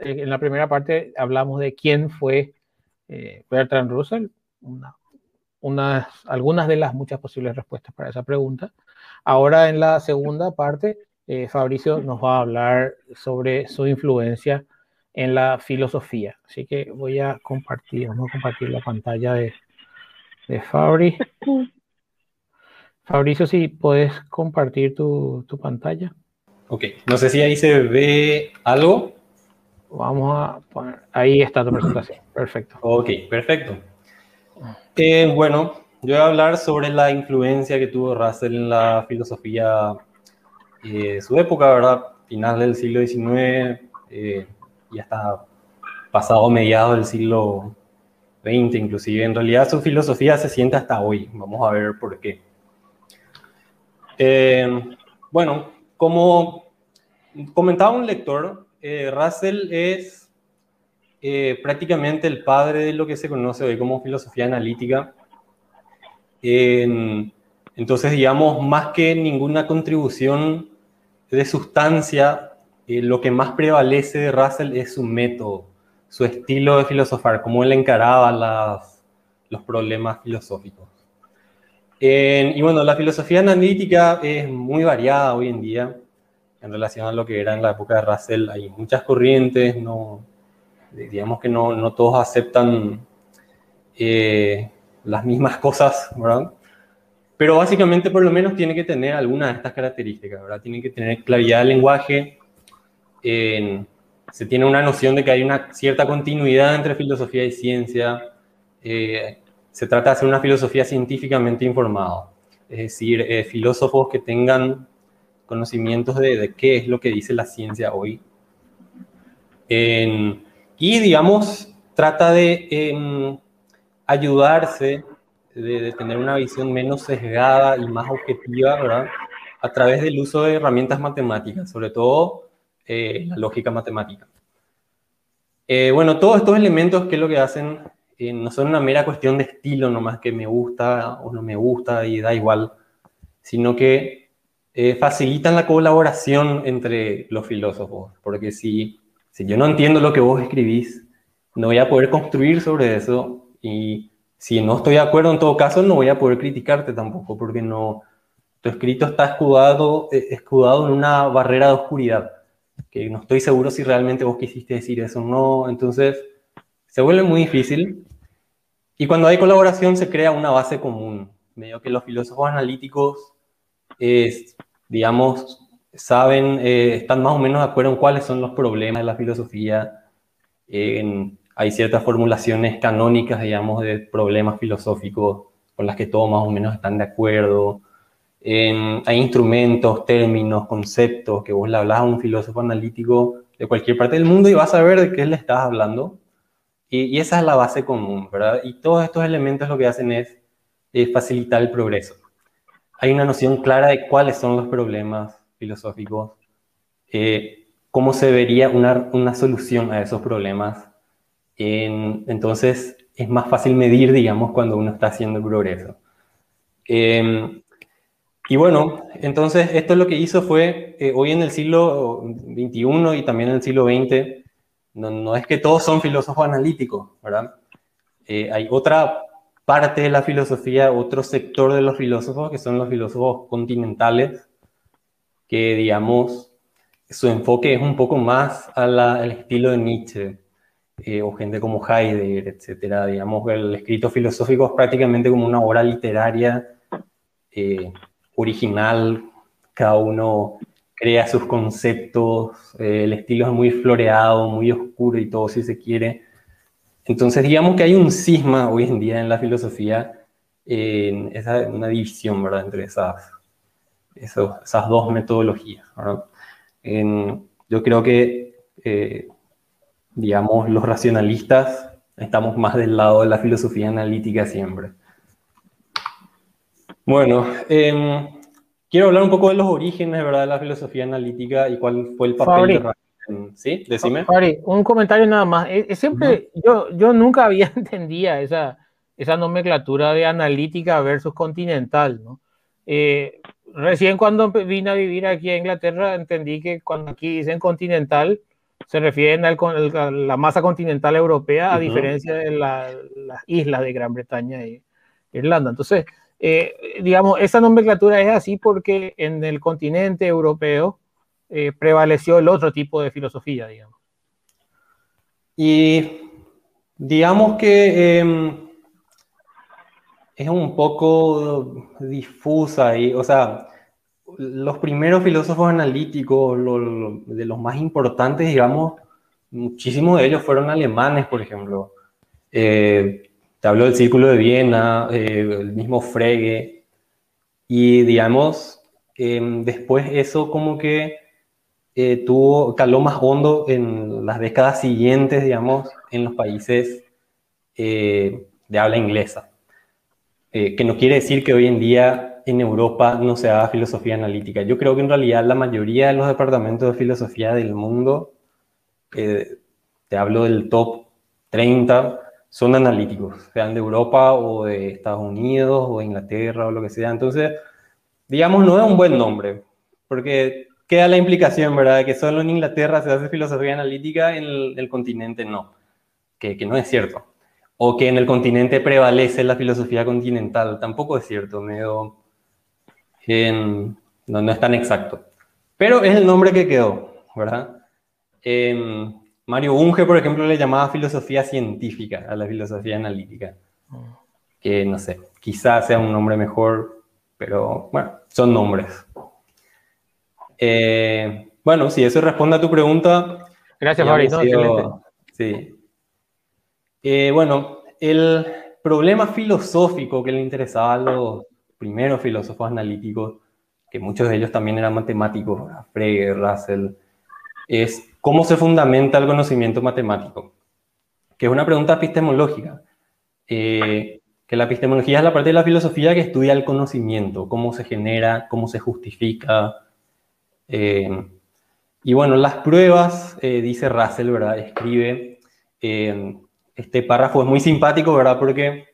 en la primera parte hablamos de quién fue Bertrand Russell, una, algunas de las muchas posibles respuestas para esa pregunta. Ahora en la segunda parte, Fabricio nos va a hablar sobre su influencia en la filosofía. Así que voy a compartir, vamos a compartir la pantalla de, de Fabri. Fabricio, si puedes compartir tu, tu, pantalla. Ok, no sé si ahí se ve algo. Vamos a poner, ahí está tu presentación, perfecto. Ok, perfecto. Eh, bueno, yo voy a hablar sobre la influencia que tuvo Russell en la filosofía eh, de su época, ¿verdad? Final del siglo XIX, eh, y hasta pasado mediados del siglo XX inclusive. En realidad su filosofía se siente hasta hoy. Vamos a ver por qué. Eh, bueno, como comentaba un lector, eh, Russell es eh, prácticamente el padre de lo que se conoce hoy como filosofía analítica. entonces, digamos, más que ninguna contribución de sustancia lo que más prevalece de Russell es su método, su estilo de filosofar, cómo él encaraba los problemas filosóficos. y bueno, la filosofía analítica es muy variada hoy en día en relación a lo que era en la época de Russell. Hay muchas corrientes, no, digamos que no, no todos aceptan eh, las mismas cosas, ¿verdad? Pero básicamente por lo menos tiene que tener alguna de estas características, ¿verdad? Tiene que tener claridad de lenguaje, se tiene una noción de que hay una cierta continuidad entre filosofía y ciencia. Eh, se trata de hacer una filosofía científicamente informada, es decir, eh, filósofos que tengan conocimientos de, qué es lo que dice la ciencia hoy. y, digamos, trata de em, ayudarse, de, tener una visión menos sesgada y más objetiva, ¿verdad? A través del uso de herramientas matemáticas, sobre todo eh, la lógica matemática. Eh, bueno, todos estos elementos, ¿qué es lo que hacen? Eh, no son una mera cuestión de estilo, nomás que me gusta o no me gusta y da igual, sino que facilitan la colaboración entre los filósofos, porque si, si yo no entiendo lo que vos escribís, no voy a poder construir sobre eso y si no estoy de acuerdo en todo caso, no voy a poder criticarte tampoco, porque no, tu escrito está escudado, escudado en una barrera de oscuridad que no estoy seguro si realmente vos quisiste decir eso o no. Entonces, se vuelve muy difícil. Y cuando hay colaboración se crea una base común, medio que los filósofos analíticos, digamos, saben, eh, están más o menos de acuerdo en cuáles son los problemas de la filosofía. hay ciertas formulaciones canónicas, digamos, de problemas filosóficos con las que todos más o menos están de acuerdo hay instrumentos, términos, conceptos que vos le hablas a un filósofo analítico de cualquier parte del mundo y vas a ver de qué le estás hablando. Y, esa es la base común, ¿verdad? Y todos estos elementos lo que hacen es facilitar el progreso. Hay una noción clara de cuáles son los problemas filosóficos, eh, cómo se vería una, una, solución a esos problemas. entonces, es más fácil medir, digamos, cuando uno está haciendo progreso. Eh, y bueno, entonces esto lo que hizo fue, eh, hoy en el siglo XXI y también en el siglo XX, no, es que todos son filósofos analíticos, ¿verdad? Eh, hay otra parte de la filosofía, otro sector de los filósofos, que son los filósofos continentales, que digamos, su enfoque es un poco más al estilo de Nietzsche, eh, o gente como Heidegger, etcétera. Digamos, el escrito filosófico es prácticamente como una obra literaria original, cada uno crea sus conceptos, eh, el estilo es muy floreado, muy oscuro y todo si se quiere. Entonces digamos que hay un cisma hoy en día en la filosofía, en esa, una división ¿verdad? entre esas, esas dos metodologías. yo creo que, eh, digamos, los racionalistas estamos más del lado de la filosofía analítica siempre. Bueno, em, quiero hablar un poco de los orígenes ¿verdad? de la filosofía analítica y cuál fue el papel de Russell. ¿Sí? Decime. Fabri, un comentario nada más. siempre, yo, yo nunca había entendido esa, esa nomenclatura de analítica versus continental, ¿no? Eh, recién cuando vine a vivir aquí a Inglaterra entendí que cuando aquí dicen continental se refieren a la masa continental europea, a diferencia de las islas de Gran Bretaña y Irlanda. Entonces, eh, digamos, esa nomenclatura es así porque en el continente europeo eh, prevaleció el otro tipo de filosofía, digamos. Y digamos que em, es un poco difusa y, o sea, los primeros filósofos analíticos, de los más importantes, digamos, muchísimos de ellos fueron alemanes, por ejemplo. Eh, te hablo del Círculo de Viena, eh, el mismo Frege, y digamos, em, después eso como que eh, tuvo, caló más hondo en las décadas siguientes, digamos, en los países de habla inglesa. que no quiere decir que hoy en día en Europa no se haga filosofía analítica. Yo creo que en realidad la mayoría de los departamentos de filosofía del mundo, eh, te hablo del top 30, son analíticos, sean de Europa o de Estados Unidos o de Inglaterra o lo que sea. Entonces, digamos, no es un buen nombre, porque queda la implicación, ¿verdad?, que solo en Inglaterra se hace filosofía analítica, en el, continente no, que, que no es cierto o que en el continente prevalece la filosofía continental. Tampoco es cierto, medio, no, no, es tan exacto. Pero es el nombre que quedó, ¿verdad? Mario Bunge, por ejemplo, le llamaba filosofía científica a la filosofía analítica. Que no sé, quizás sea un nombre mejor, pero bueno, son nombres. Eh, bueno, si eso responde a tu pregunta. Gracias, Mario. Sí. Eh, bueno, el problema filosófico que le interesaba a los primeros filósofos analíticos, que muchos de ellos también eran matemáticos, Frege, Russell, es cómo se fundamenta el conocimiento matemático, que es una pregunta epistemológica. Eh, que la epistemología es la parte de la filosofía que estudia el conocimiento, cómo se genera, cómo se justifica. Eh, y bueno, las pruebas, eh, dice Russell, ¿verdad? Escribe, este párrafo es muy simpático, ¿verdad? Porque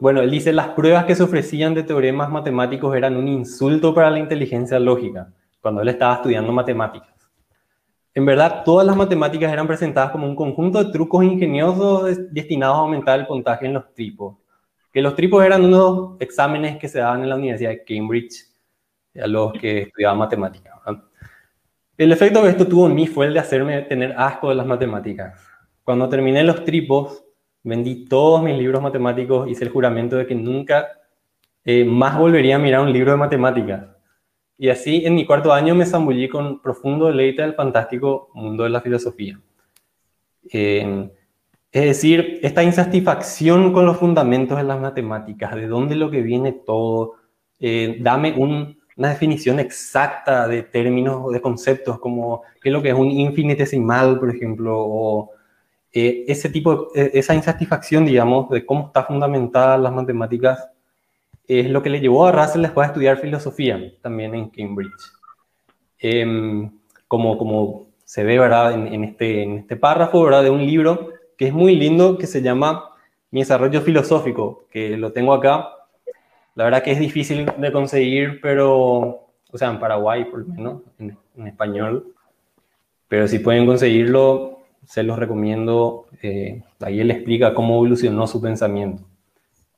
bueno, él dice, las pruebas que se ofrecían de teoremas matemáticos eran un insulto para la inteligencia lógica, cuando él estaba estudiando matemáticas. En verdad, todas las matemáticas eran presentadas como un conjunto de trucos ingeniosos destinados a aumentar el puntaje en los tripos. Que los tripos eran unos exámenes que se daban en la Universidad de Cambridge a los que estudiaban matemáticas. El efecto que esto tuvo en mí fue el de hacerme tener asco de las matemáticas. Cuando terminé los tripos, vendí todos mis libros matemáticos, hice el juramento de que nunca eh, más volvería a mirar un libro de matemáticas. Y así en mi cuarto año me zambullí con profundo deleite del fantástico mundo de la filosofía. Eh, es decir, esta insatisfacción con los fundamentos de las matemáticas, de dónde lo que viene todo, eh, dame una definición exacta de términos o de conceptos como qué es lo que es un infinitesimal, por ejemplo, o eh, ese tipo, eh, esa insatisfacción, digamos, de cómo está fundamentada las matemáticas, es lo que le llevó a Russell después a estudiar filosofía, también en Cambridge. Em, como, como se ve, ¿verdad? En, este, en este párrafo, ¿verdad? De un libro que es muy lindo, que se llama Mi desarrollo filosófico, que lo tengo acá. La verdad que es difícil de conseguir, pero, o sea, en Paraguay, por lo menos, en, en español. Pero si pueden conseguirlo, se los recomiendo. Eh, ahí él explica cómo evolucionó su pensamiento.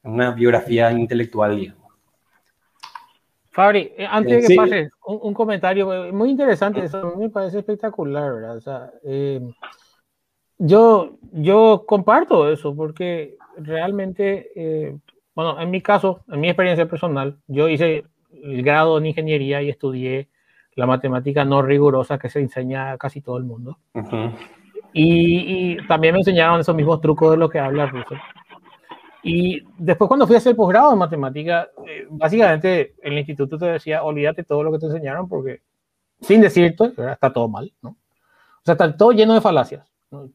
Una biografía intelectual, digamos. Fabri, eh, antes de que pase, un, comentario muy interesante, eso me parece espectacular, ¿verdad? O sea, eh, yo, yo comparto eso porque realmente, bueno, en mi caso, en mi experiencia personal, yo hice el grado en ingeniería y estudié la matemática no rigurosa que se enseña a casi todo el mundo. Y, también me enseñaron esos mismos trucos de lo que habla Russell. Y después cuando fui a hacer posgrado en matemática, eh, básicamente el instituto te decía, olvídate todo lo que te enseñaron porque, sin decirte, está todo mal, ¿no? O sea, está todo lleno de falacias.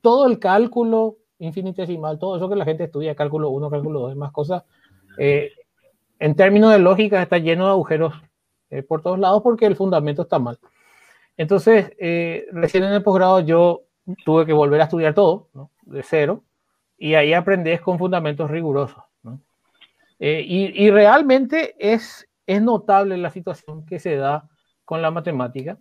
Todo el cálculo infinitesimal, todo eso que la gente estudia, cálculo 1, cálculo 2, más cosas, eh, en términos de lógica está lleno de agujeros eh, por todos lados porque el fundamento está mal. Entonces, recién en el posgrado yo tuve que volver a estudiar todo, de cero, y ahí aprendes con fundamentos rigurosos. Eh, y, realmente es, es notable la situación que se da con la matemática,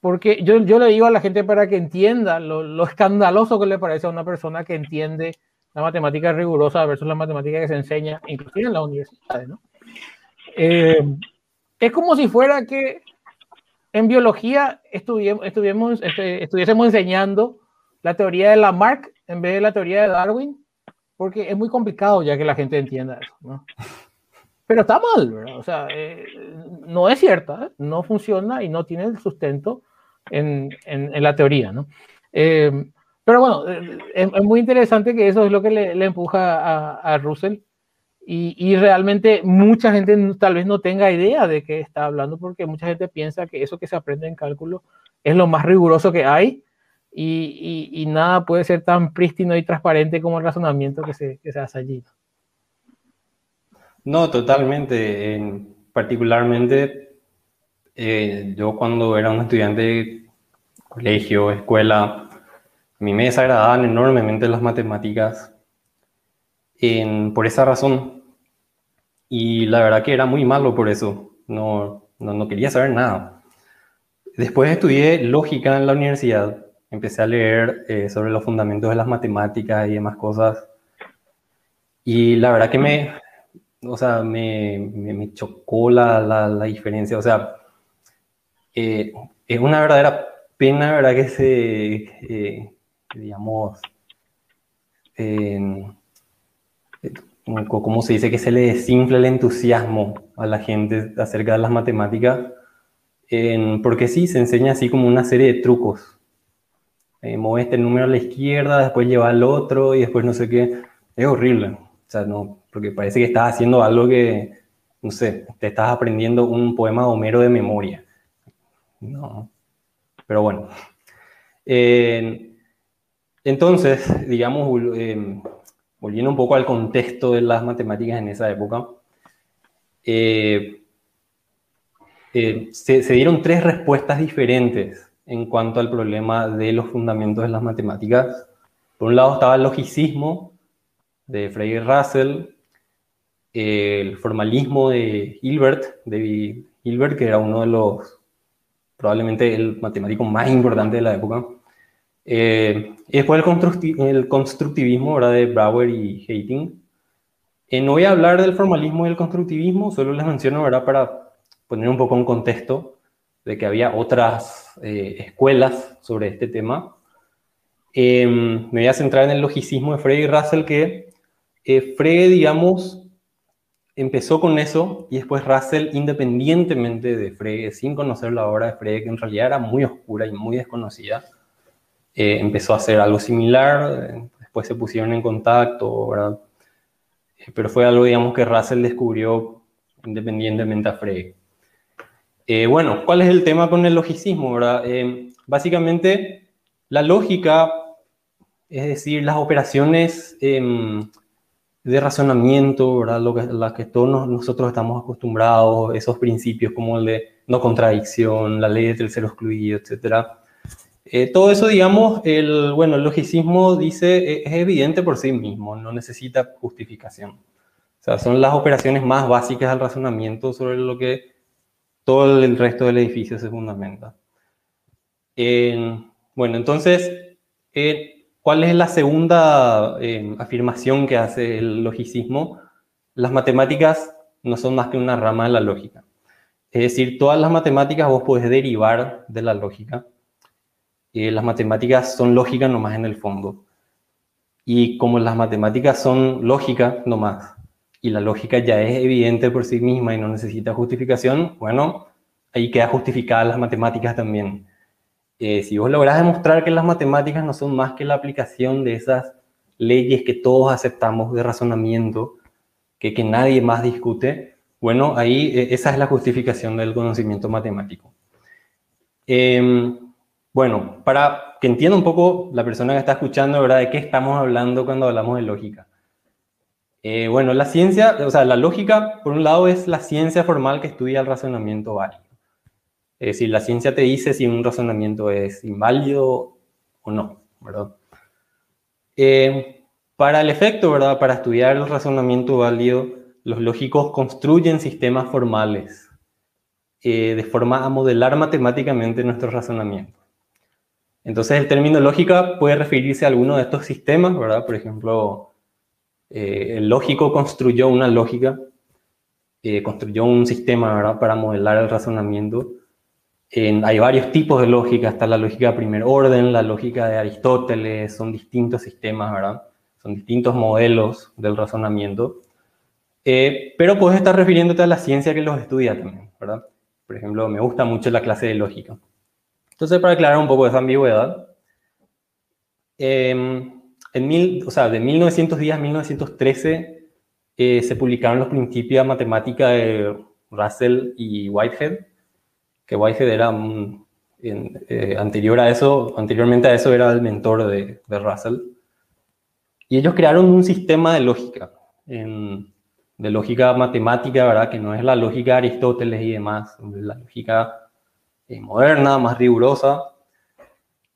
porque yo, yo le digo a la gente para que entienda lo, escandaloso que le parece a una persona que entiende la matemática rigurosa versus la matemática que se enseña, inclusive en la universidad, ¿no? Eh, es como si fuera que en biología estuviésemos, este, estuviésemos enseñando la teoría de Lamarck en vez de la teoría de Darwin, porque es muy complicado ya que la gente entienda eso, ¿no? Pero está mal, ¿verdad? O sea, eh, no es cierta, no funciona y no tiene el sustento en, en, la teoría, ¿no? Eh, pero bueno, es, muy interesante que eso es lo que le, empuja a, Russell y, y, realmente mucha gente tal vez no tenga idea de qué está hablando porque mucha gente piensa que eso que se aprende en cálculo es lo más riguroso que hay y, y, nada puede ser tan prístino y transparente como el razonamiento que se, que se hace allí. No, totalmente. particularmente, eh, yo cuando era un estudiante de colegio, escuela, a mí me desagradaban enormemente las matemáticas por esa razón. Y la verdad que era muy malo por eso. No, no, quería saber nada. Después estudié lógica en la universidad. Empecé a leer eh, sobre los fundamentos de las matemáticas y demás cosas. Y la verdad que me, o sea, me, me, chocó la, la, diferencia. O sea, eh, es una verdadera pena, ¿verdad? Que se, eh, digamos, como se dice, que se le desinfla el entusiasmo a la gente acerca de las matemáticas, porque sí, se enseña así como una serie de trucos. Eh, mueve este número a la izquierda, después lleva al otro y después no sé qué. Es horrible. O sea, no, porque parece que estás haciendo algo que, no sé, te estás aprendiendo un poema de Homero de memoria. No. Pero bueno. Entonces, digamos, eh, volviendo un poco al contexto de las matemáticas en esa época, eh, eh, se, dieron tres respuestas diferentes en cuanto al problema de los fundamentos de las matemáticas. Por un lado estaba el logicismo de Frege Russell, el formalismo de Hilbert, de Hilbert, que era uno de los, probablemente el matemático más importante de la época, eh, y después el, constructivismo ¿verdad? de Brouwer y Hating. Eh, no voy a hablar del formalismo y el constructivismo, solo les menciono ¿verdad? para poner un poco en contexto de que había otras eh, escuelas sobre este tema. me voy a centrar en el logicismo de Frege y Russell, que Frege, digamos, empezó con eso y después Russell, independientemente de Frege, sin conocer la obra de Frege, que en realidad era muy oscura y muy desconocida, eh, empezó a hacer algo similar, después se pusieron en contacto, ¿verdad? Eh, pero fue algo, digamos, que Russell descubrió independientemente a Frege. Eh, bueno, ¿cuál es el tema con el logicismo, verdad? básicamente, la lógica, es decir, las operaciones em, de razonamiento, ¿verdad? Lo que, las que todos nosotros estamos acostumbrados, esos principios como el de no contradicción, la ley de tercero excluido, etcétera, eh, todo eso, digamos, el, bueno, el logicismo dice, eh, es evidente por sí mismo, no necesita justificación. O sea, son las operaciones más básicas del razonamiento sobre lo que todo el resto del edificio se fundamenta. bueno, entonces, eh, ¿cuál es la segunda afirmación que hace el logicismo? Las matemáticas no son más que una rama de la lógica. Es decir, todas las matemáticas vos podés derivar de la lógica eh, las matemáticas son lógicas nomás en el fondo. Y como las matemáticas son lógicas nomás, y la lógica ya es evidente por sí misma y no necesita justificación, bueno, ahí queda justificada las matemáticas también. Eh, si vos lográs demostrar que las matemáticas no son más que la aplicación de esas leyes que todos aceptamos de razonamiento, que, que nadie más discute, bueno, ahí eh, esa es la justificación del conocimiento matemático. Eh, bueno, para que entienda un poco la persona que está escuchando, ¿verdad? ¿De qué estamos hablando cuando hablamos de lógica? Eh, bueno, la ciencia, o sea, la lógica, por un lado, es la ciencia formal que estudia el razonamiento válido. Es decir, la ciencia te dice si un razonamiento es inválido o no, ¿verdad? Eh, para el efecto, ¿verdad? Para estudiar el razonamiento válido, los lógicos construyen sistemas formales eh, de forma a modelar matemáticamente nuestro razonamiento. Entonces el término lógica puede referirse a alguno de estos sistemas, ¿verdad? Por ejemplo, eh, el lógico construyó una lógica, eh, construyó un sistema, ¿verdad? Para modelar el razonamiento. hay varios tipos de lógica, está la lógica de primer orden, la lógica de Aristóteles, son distintos sistemas, ¿verdad? Son distintos modelos del razonamiento. pero puedes estar refiriéndote a la ciencia que los estudia también, ¿verdad? Por ejemplo, me gusta mucho la clase de lógica. Entonces, para aclarar un poco esa ambigüedad, em, en mil, o sea, de 1910 a 1913 eh, se publicaron los principios de matemática de Russell y Whitehead, que Whitehead era eh, anterior a eso, anteriormente a eso era el mentor de, de, Russell. Y ellos crearon un sistema de lógica en, de lógica matemática, ¿verdad? Que no es la lógica de Aristóteles y demás, la lógica eh, moderna, más rigurosa.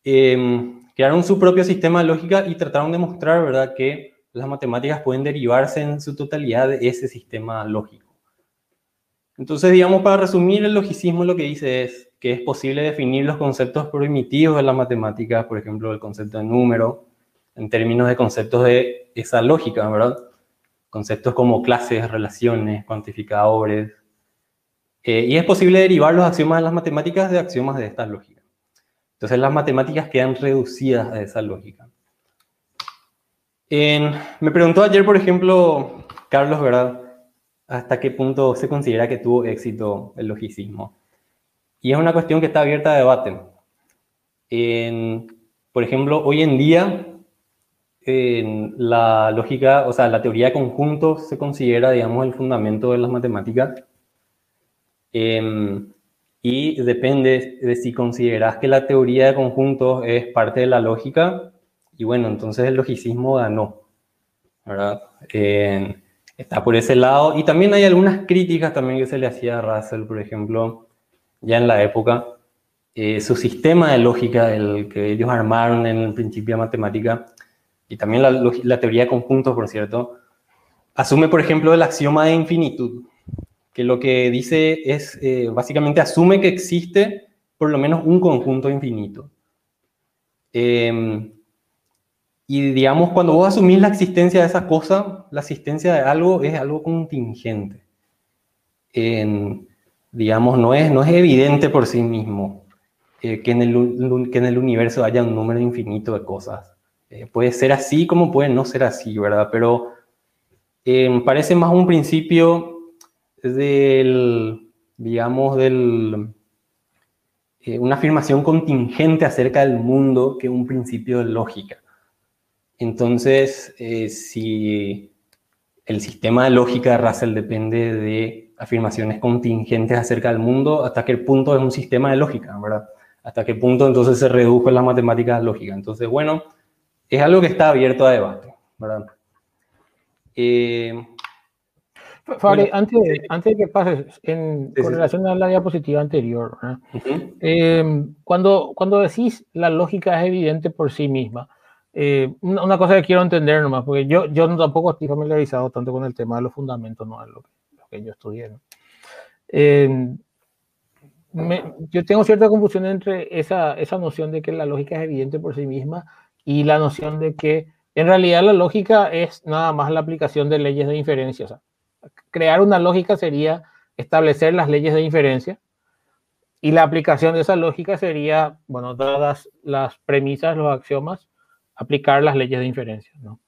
Em, crearon su propio sistema de lógica y trataron de mostrar, ¿verdad?, que las matemáticas pueden derivarse en su totalidad de ese sistema lógico. Entonces, digamos, para resumir, el logicismo lo que dice es que es posible definir los conceptos primitivos de las matemáticas, por ejemplo, el concepto de número, en términos de conceptos de esa lógica, ¿verdad? conceptos como clases, relaciones, cuantificadores. Eh, y es posible derivar los axiomas de las matemáticas de axiomas de esta lógica. Entonces las matemáticas quedan reducidas a esa lógica. me preguntó ayer, por ejemplo, Carlos, ¿verdad? ¿Hasta qué punto se considera que tuvo éxito el logicismo? Y es una cuestión que está abierta a debate. por ejemplo, hoy en día en la lógica, o sea, la teoría de conjuntos se considera, digamos, el fundamento de las matemáticas. Em, y depende de si consideras que la teoría de conjuntos es parte de la lógica, y bueno, entonces el logicismo ganó, ¿verdad? está por ese lado. Y también hay algunas críticas también que se le hacía a Russell, por ejemplo, ya en la época. Eh, su sistema de lógica, el que ellos armaron en el principio de matemática, y también la, teoría de conjuntos, por cierto, asume, por ejemplo, el axioma de infinitud, que lo que dice es, eh, básicamente asume que existe por lo menos un conjunto infinito. Em, y digamos, cuando vos asumís la existencia de esa cosa, la existencia de algo es algo contingente. digamos, no es, no es evidente por sí mismo eh, que, en el, que en el universo haya un número infinito de cosas. Eh, puede ser así como puede no ser así, ¿verdad? Pero eh, parece más un principio del, digamos, del, eh, una afirmación contingente acerca del mundo que un principio de lógica. Entonces, si el sistema de lógica de Russell depende de afirmaciones contingentes acerca del mundo, ¿hasta qué punto es un sistema de lógica, verdad? ¿Hasta qué punto entonces se redujo en las matemáticas lógicas? Entonces, bueno, es algo que está abierto a debate, ¿verdad? Eh, Fabri, antes, antes de que pases, en, con relación a la diapositiva anterior, eh, cuando, cuando decís la lógica es evidente por sí misma, eh, una, cosa que quiero entender nomás, porque yo, yo tampoco estoy familiarizado tanto con el tema de los fundamentos, no es lo, que yo estudié. yo tengo cierta confusión entre esa, esa noción de que la lógica es evidente por sí misma y la noción de que en realidad la lógica es nada más la aplicación de leyes de inferencia. O sea, crear una lógica sería establecer las leyes de inferencia y la aplicación de esa lógica sería, bueno, dadas las premisas, los axiomas, aplicar las leyes de inferencia, ¿no?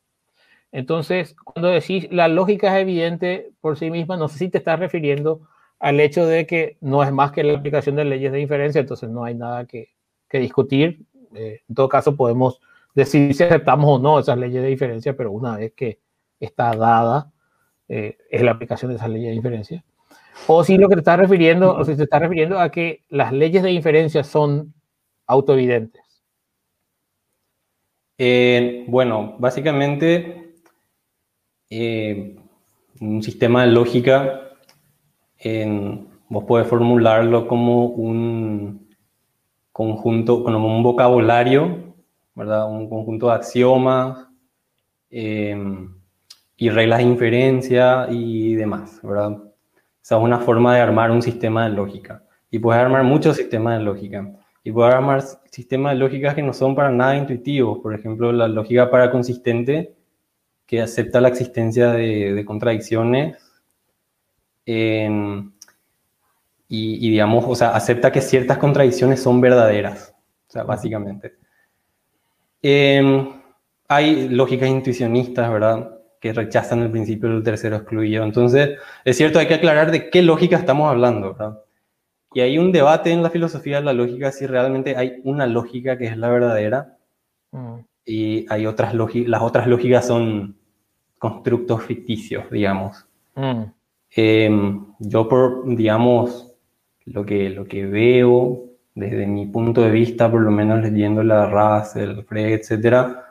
Entonces, cuando decís la lógica es evidente por sí misma, no sé si te estás refiriendo al hecho de que no es más que la aplicación de leyes de inferencia, entonces no hay nada que, discutir. Eh, en todo caso, podemos decir si aceptamos o no esas leyes de diferencia, pero una vez que está dada, eh, es la aplicación de esas leyes de diferencia. O si lo que te está refiriendo, o si te está refiriendo a que las leyes de inferencia son autoevidentes. Eh, bueno, básicamente eh, un sistema de lógica, vos podés formularlo como un conjunto, como un vocabulario un conjunto de axiomas em, y reglas de inferencia y demás, ¿verdad? Esa es una forma de armar un sistema de lógica. Y puedes armar muchos sistemas de lógica. Y puedes armar sistemas de lógica que no son para nada intuitivos. Por ejemplo, la lógica para consistente, que acepta la existencia de, contradicciones. y, digamos, o sea, acepta que ciertas contradicciones son verdaderas. O sea, básicamente. Em, hay lógicas intuicionistas, ¿verdad? Que rechazan el principio del tercero excluido. Entonces, es cierto, hay que aclarar de qué lógica estamos hablando, ¿verdad? Y hay un debate en la filosofía de la lógica si realmente hay una lógica que es la verdadera mm. y hay otras las otras lógicas son constructos ficticios, digamos. Mm. Em, yo por, digamos, lo que, lo que veo desde mi punto de vista, por lo menos leyendo la Russell, Frege, etcétera,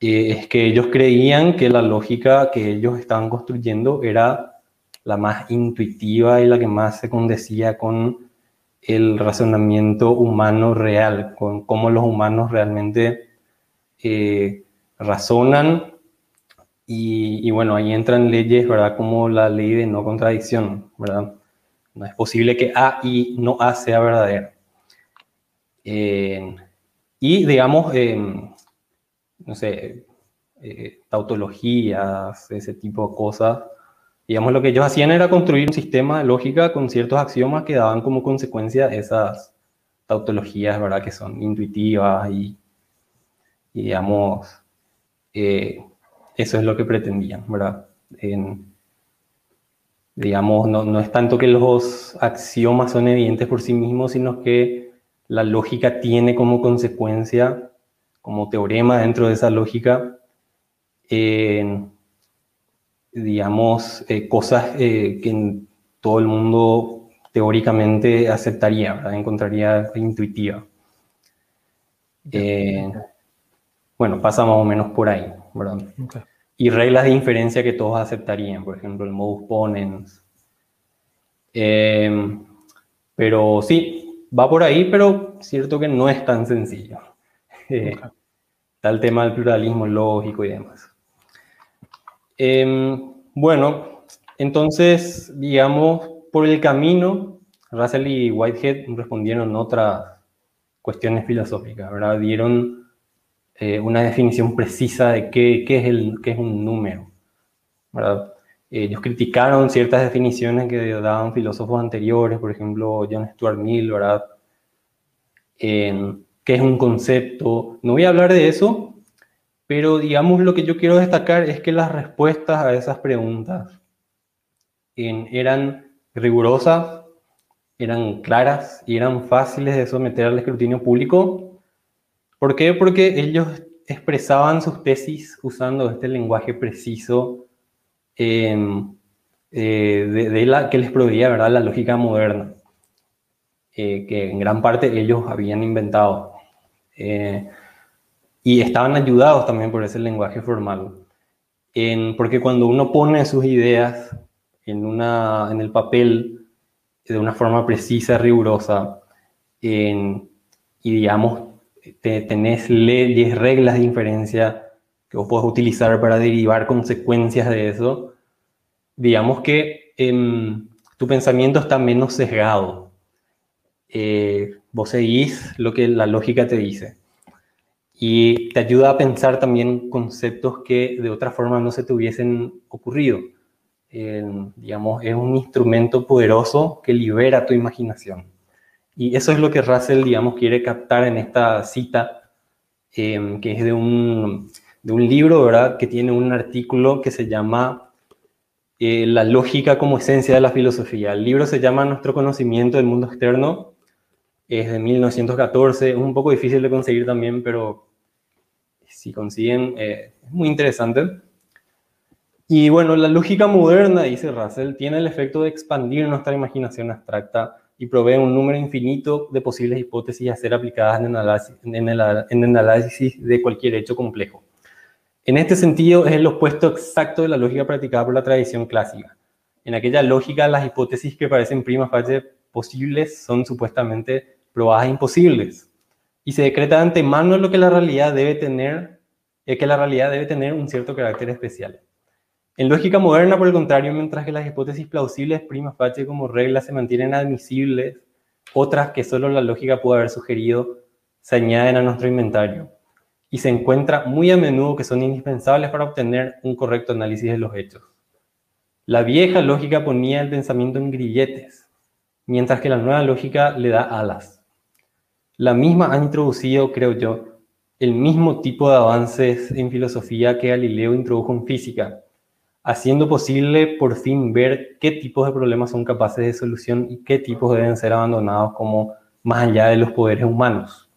eh, es que ellos creían que la lógica que ellos estaban construyendo era la más intuitiva y la que más se condecía con el razonamiento humano real, con cómo los humanos realmente eh, razonan. Y, bueno, ahí entran leyes, ¿verdad? Como la ley de no contradicción, ¿verdad? No es posible que A y no A sea verdadero. Eh, y digamos, no sé, eh, tautologías, ese tipo de cosas. Digamos, lo que ellos hacían era construir un sistema de lógica con ciertos axiomas que daban como consecuencia esas tautologías, ¿verdad? Que son intuitivas y, digamos, eh, eso es lo que pretendían, ¿verdad? digamos, no, no es tanto que los axiomas son evidentes por sí mismos, sino que la lógica tiene como consecuencia como teorema dentro de esa lógica, digamos, eh, cosas eh, que todo el mundo teóricamente aceptaría, encontraría intuitiva. Eh, bueno, pasa más o menos por ahí, ¿verdad? Y reglas de inferencia que todos aceptarían, por ejemplo, el modus ponens. pero sí, va por ahí, pero cierto que no es tan sencillo. Está el tema del pluralismo lógico y demás. Em, bueno, entonces, digamos, por el camino, Russell y Whitehead respondieron otras cuestiones filosóficas, ¿verdad? Dieron eh, una definición precisa de qué, qué, es el, qué es un número, ¿verdad? Ellos criticaron ciertas definiciones que daban filósofos anteriores, por ejemplo, John Stuart Mill, ¿verdad? Qué es un concepto. No voy a hablar de eso, pero digamos lo que yo quiero destacar es que las respuestas a esas preguntas eran rigurosas, eran claras y eran fáciles de someter al escrutinio público. ¿Por qué? Porque ellos expresaban sus tesis usando este lenguaje preciso em, eh, de, la, que les proveía ¿verdad? la lógica moderna. Eh, que en gran parte ellos habían inventado. Eh, y estaban ayudados también por ese lenguaje formal. En, porque cuando uno pone sus ideas en, una, en el papel de una forma precisa, rigurosa, y digamos, tenés leyes, reglas de inferencia que vos podés utilizar para derivar consecuencias de eso, digamos que em, tu pensamiento está menos sesgado. Eh, vos seguís lo que la lógica te dice. Y te ayuda a pensar también conceptos que de otra forma no se te hubiesen ocurrido. digamos, es un instrumento poderoso que libera tu imaginación. Y eso es lo que Russell, digamos, quiere captar en esta cita, em, que es de un, de un libro, ¿verdad?, que tiene un artículo que se llama eh, La lógica como esencia de la filosofía. El libro se llama Nuestro conocimiento del mundo externo es de 1914, es un poco difícil de conseguir también, pero si consiguen, eh, es muy interesante. Y bueno, la lógica moderna, dice Russell, tiene el efecto de expandir nuestra imaginación abstracta y provee un número infinito de posibles hipótesis a ser aplicadas en el análisis, en el, en el análisis de cualquier hecho complejo. En este sentido, es el opuesto exacto de la lógica practicada por la tradición clásica. En aquella lógica, las hipótesis que parecen prima facie posibles son supuestamente probadas imposibles. Y se decreta de antemano lo que la realidad debe tener, es que la realidad debe tener un cierto carácter especial. En lógica moderna, por el contrario, mientras que las hipótesis plausibles prima facie como regla se mantienen admisibles, otras que solo la lógica puede haber sugerido se añaden a nuestro inventario y se encuentra muy a menudo que son indispensables para obtener un correcto análisis de los hechos. La vieja lógica ponía el pensamiento en grilletes, mientras que la nueva lógica le da alas. La misma ha introducido, creo yo, el mismo tipo de avances en filosofía que Galileo introdujo en física, haciendo posible por fin ver qué tipos de problemas son capaces de solución y qué tipos deben ser abandonados como más allá de los poderes humanos.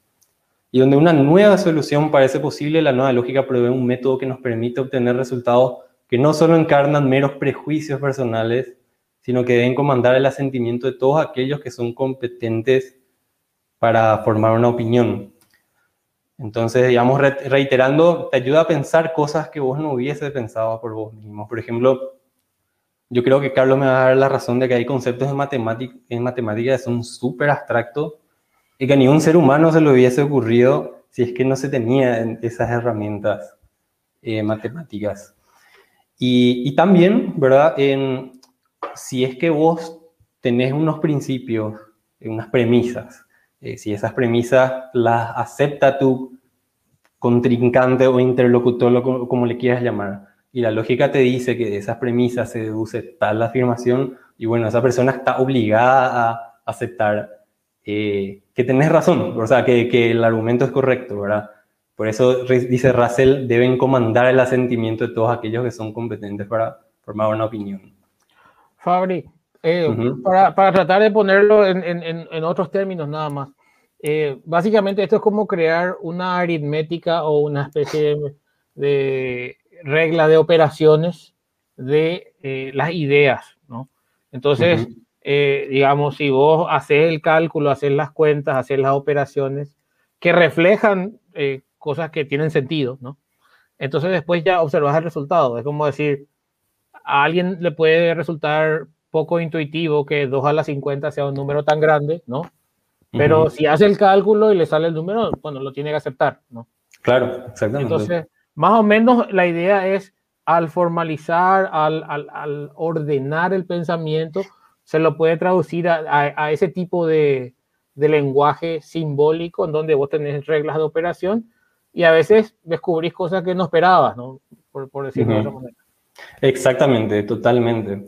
Y donde una nueva solución parece posible, la nueva lógica provee un método que nos permite obtener resultados que no solo encarnan meros prejuicios personales, sino que deben comandar el asentimiento de todos aquellos que son competentes para formar una opinión. Entonces, digamos, reiterando, te ayuda a pensar cosas que vos no hubieses pensado por vos mismo. Por ejemplo, yo creo que Carlos me va a dar la razón de que hay conceptos en, en matemáticas que son súper abstractos y que a ningún ser humano se le hubiese ocurrido si es que no se tenían esas herramientas eh, matemáticas. Y, también, ¿verdad? En, si es que vos tenés unos principios, unas premisas, eh, si esas premisas las acepta tu contrincante o interlocutor, como le quieras llamar, y la lógica te dice que de esas premisas se deduce tal afirmación, y bueno, esa persona está obligada a aceptar eh, que tenés razón, o sea, que, que, el argumento es correcto, ¿verdad? Por eso dice Russell, deben comandar el asentimiento de todos aquellos que son competentes para formar una opinión. Fabri, eh, para, para, tratar de ponerlo en, en, en otros términos nada más, eh, básicamente esto es como crear una aritmética o una especie de, de regla de operaciones de las ideas, ¿no? Entonces, eh, digamos, si vos haces el cálculo, haces las cuentas, haces las operaciones que reflejan eh, cosas que tienen sentido, ¿no? Entonces después ya observas el resultado. Es como decir, a alguien le puede resultar poco intuitivo que 2 a la 50 sea un número tan grande, ¿no? Pero si hace el cálculo y le sale el número, bueno, lo tiene que aceptar, ¿no? Claro, exactamente. Entonces, más o menos la idea es al formalizar, al, al, al ordenar el pensamiento, se lo puede traducir a, ese tipo de, lenguaje simbólico en donde vos tenés reglas de operación y a veces descubrís cosas que no esperabas, ¿no? Por, decirlo de otra manera. Exactamente, totalmente.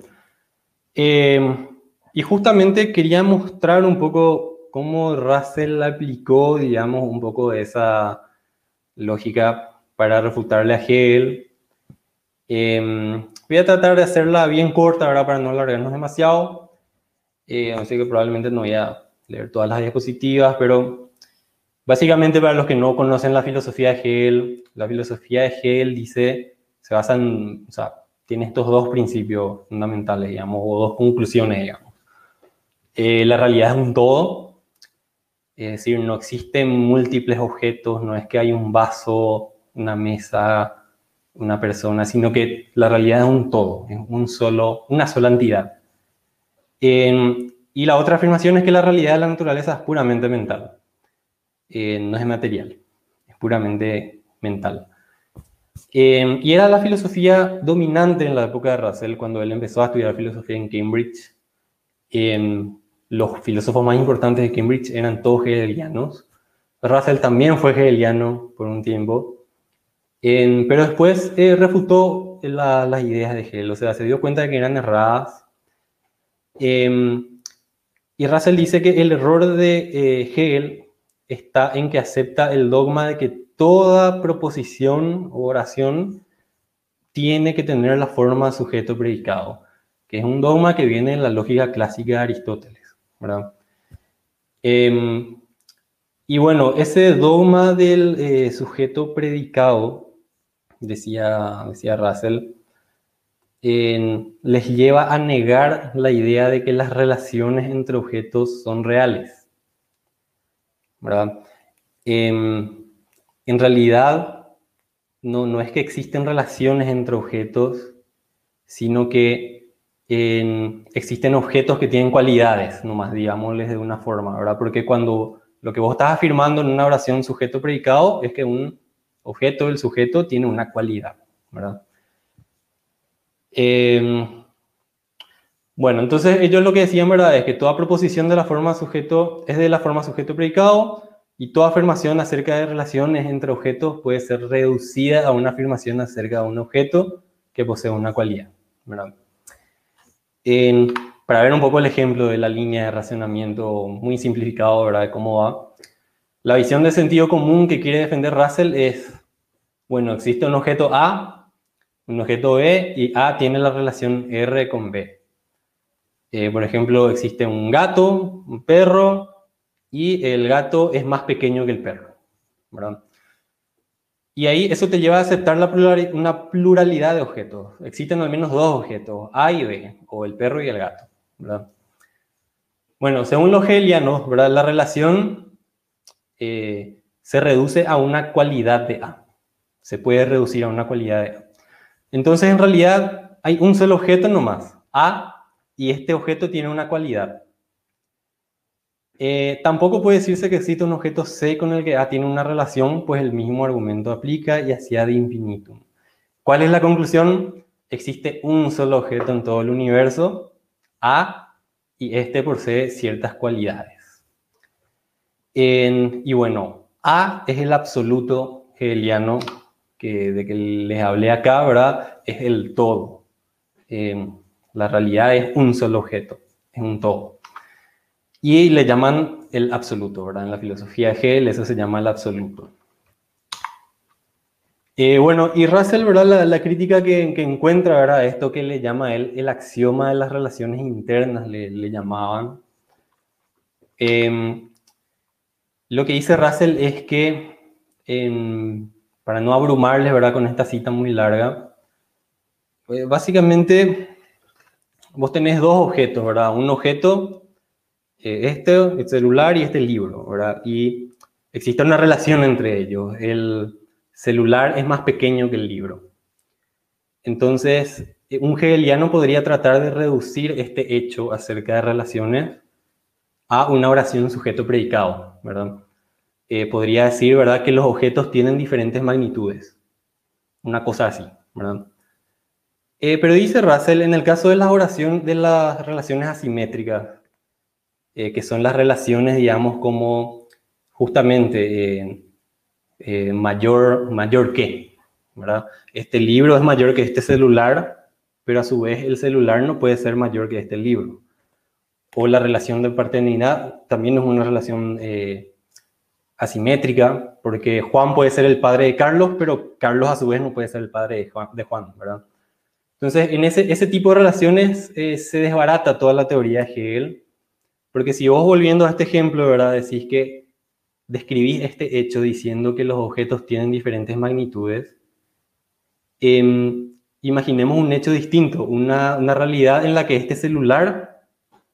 Eh, y justamente quería mostrar un poco cómo Russell aplicó, digamos, un poco esa lógica para refutarle a Hegel. Eh, voy a tratar de hacerla bien corta, ¿verdad? Para no alargarnos demasiado. Eh, así que probablemente no voy a leer todas las diapositivas, pero básicamente para los que no conocen la filosofía de Hegel, la filosofía de Hegel dice, se basa en, o sea, tiene estos dos principios fundamentales, digamos, o dos conclusiones, digamos. Eh, la realidad es un todo, es decir, no existen múltiples objetos, no es que hay un vaso, una mesa, una persona, sino que la realidad es un todo, es un solo, una sola entidad y la otra afirmación es que la realidad de la naturaleza es puramente mental. no es material, es puramente mental. Y era la filosofía dominante en la época de Russell, cuando él empezó a estudiar filosofía en Cambridge. los filósofos más importantes de Cambridge eran todos hegelianos. Russell también fue hegeliano por un tiempo, pero después eh, refutó las ideas de Hegel, o sea, se dio cuenta de que eran erradas y Russell dice que el error de eh, Hegel está en que acepta el dogma de que toda proposición o oración tiene que tener la forma sujeto-predicado, que es un dogma que viene en la lógica clásica de Aristóteles. Em, y bueno, ese dogma del eh, sujeto predicado, decía, decía Russell, les lleva a negar la idea de que las relaciones entre objetos son reales. ¿verdad? Em, en realidad, no, no, es que existen relaciones entre objetos, sino que existen objetos que tienen cualidades, nomás digámosles de una forma, ¿verdad? Porque cuando lo que vos estás afirmando en una oración sujeto-predicado es que un objeto, el sujeto, tiene una cualidad, ¿verdad? Em, Bueno, entonces ellos lo que decían, ¿verdad? Es que toda proposición de la forma sujeto es de la forma sujeto predicado y toda afirmación acerca de relaciones entre objetos puede ser reducida a una afirmación acerca de un objeto que posee una cualidad, ¿verdad? para ver un poco el ejemplo de la línea de racionamiento muy simplificado, ¿verdad? De cómo va. La visión de sentido común que quiere defender Russell es, bueno, existe un objeto A, un objeto B y A tiene la relación R con B. Eh, por ejemplo, existe un gato, un perro, y el gato es más pequeño que el perro. Y ahí eso te lleva a aceptar una pluralidad de objetos. Existen al menos dos objetos, A y B, o el perro y el gato. Bueno, según los hegelianos, ¿verdad? la relación eh, se reduce a una cualidad de A. Se puede reducir a una cualidad de A. Entonces, en realidad, hay un solo objeto nomás, A y este objeto tiene una cualidad. Eh, tampoco puede decirse que existe un objeto C con el que A tiene una relación, pues el mismo argumento aplica y así de infinitum. ¿Cuál es la conclusión? Existe un solo objeto en todo el universo, A, y este posee ciertas cualidades. y bueno, A es el absoluto hegeliano que, de que les hablé acá, ¿verdad? Es el todo. La realidad es un solo objeto, es un todo. Y le llaman el absoluto, ¿verdad? En la filosofía Hegel eso se llama el absoluto. Eh, bueno, y Russell, ¿verdad? La, crítica que, encuentra, ¿verdad? Esto que le llama él el axioma de las relaciones internas, le, llamaban. Em, lo que dice Russell es que, em, para no abrumarles, ¿verdad? Con esta cita muy larga, pues, básicamente vos tenés dos objetos, ¿verdad? Un objeto, eh, este, el celular y este libro, ¿verdad? Y existe una relación entre ellos. El celular es más pequeño que el libro. Entonces, un hegeliano podría tratar de reducir este hecho acerca de relaciones a una oración sujeto-predicado, ¿verdad? Eh, podría decir, ¿verdad?, que los objetos tienen diferentes magnitudes. Una cosa así, ¿verdad? Eh, pero dice Russell, en el caso de la oración de las relaciones asimétricas, eh, que son las relaciones, digamos, como justamente eh, mayor, mayor que, ¿verdad? Este libro es mayor que este celular, pero a su vez el celular no puede ser mayor que este libro. O la relación de paternidad también es una relación asimétrica, porque Juan puede ser el padre de Carlos, pero Carlos a su vez no puede ser el padre de Juan, ¿verdad? Entonces, en ese, ese tipo de relaciones eh, se desbarata toda la teoría de Hegel, porque si vos volviendo a este ejemplo, ¿verdad? Decís que describís este hecho diciendo que los objetos tienen diferentes magnitudes, em, imaginemos un hecho distinto, una, una realidad en la que este celular